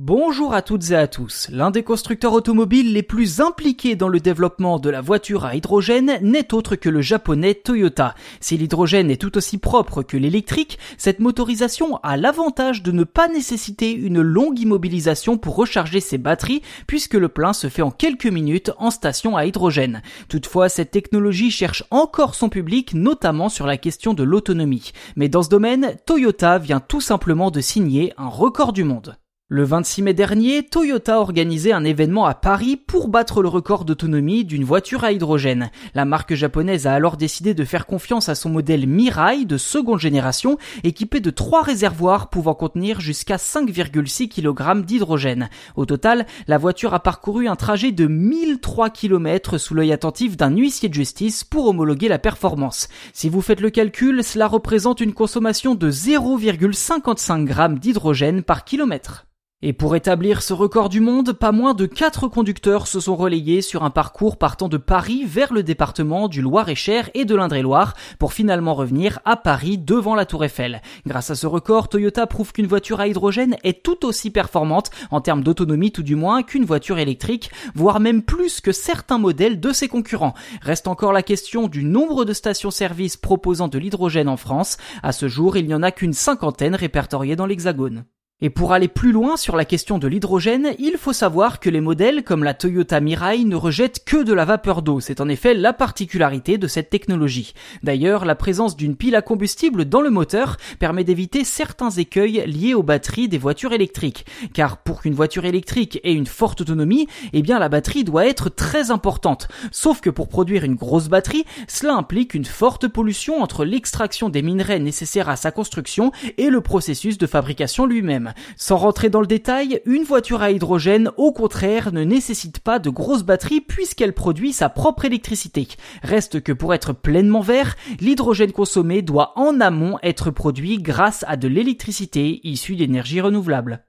Bonjour à toutes et à tous. L'un des constructeurs automobiles les plus impliqués dans le développement de la voiture à hydrogène n'est autre que le japonais Toyota. Si l'hydrogène est tout aussi propre que l'électrique, cette motorisation a l'avantage de ne pas nécessiter une longue immobilisation pour recharger ses batteries puisque le plein se fait en quelques minutes en station à hydrogène. Toutefois, cette technologie cherche encore son public, notamment sur la question de l'autonomie. Mais dans ce domaine, Toyota vient tout simplement de signer un record du monde. Le 26 mai dernier, Toyota a organisé un événement à Paris pour battre le record d'autonomie d'une voiture à hydrogène. La marque japonaise a alors décidé de faire confiance à son modèle Mirai de seconde génération, équipé de trois réservoirs pouvant contenir jusqu'à 5,6 kg d'hydrogène. Au total, la voiture a parcouru un trajet de 1003 km sous l'œil attentif d'un huissier de justice pour homologuer la performance. Si vous faites le calcul, cela représente une consommation de 0,55 g d'hydrogène par kilomètre. Et pour établir ce record du monde, pas moins de quatre conducteurs se sont relayés sur un parcours partant de Paris vers le département du Loir-et-Cher et de l'Indre-et-Loire pour finalement revenir à Paris devant la Tour Eiffel. Grâce à ce record, Toyota prouve qu'une voiture à hydrogène est tout aussi performante en termes d'autonomie tout du moins qu'une voiture électrique, voire même plus que certains modèles de ses concurrents. Reste encore la question du nombre de stations-service proposant de l'hydrogène en France. À ce jour, il n'y en a qu'une cinquantaine répertoriées dans l'Hexagone. Et pour aller plus loin sur la question de l'hydrogène, il faut savoir que les modèles comme la Toyota Mirai ne rejettent que de la vapeur d'eau. C'est en effet la particularité de cette technologie. D'ailleurs, la présence d'une pile à combustible dans le moteur permet d'éviter certains écueils liés aux batteries des voitures électriques. Car pour qu'une voiture électrique ait une forte autonomie, eh bien la batterie doit être très importante. Sauf que pour produire une grosse batterie, cela implique une forte pollution entre l'extraction des minerais nécessaires à sa construction et le processus de fabrication lui-même. Sans rentrer dans le détail, une voiture à hydrogène, au contraire, ne nécessite pas de grosses batteries puisqu'elle produit sa propre électricité. Reste que pour être pleinement vert, l'hydrogène consommé doit en amont être produit grâce à de l'électricité issue d'énergie renouvelable.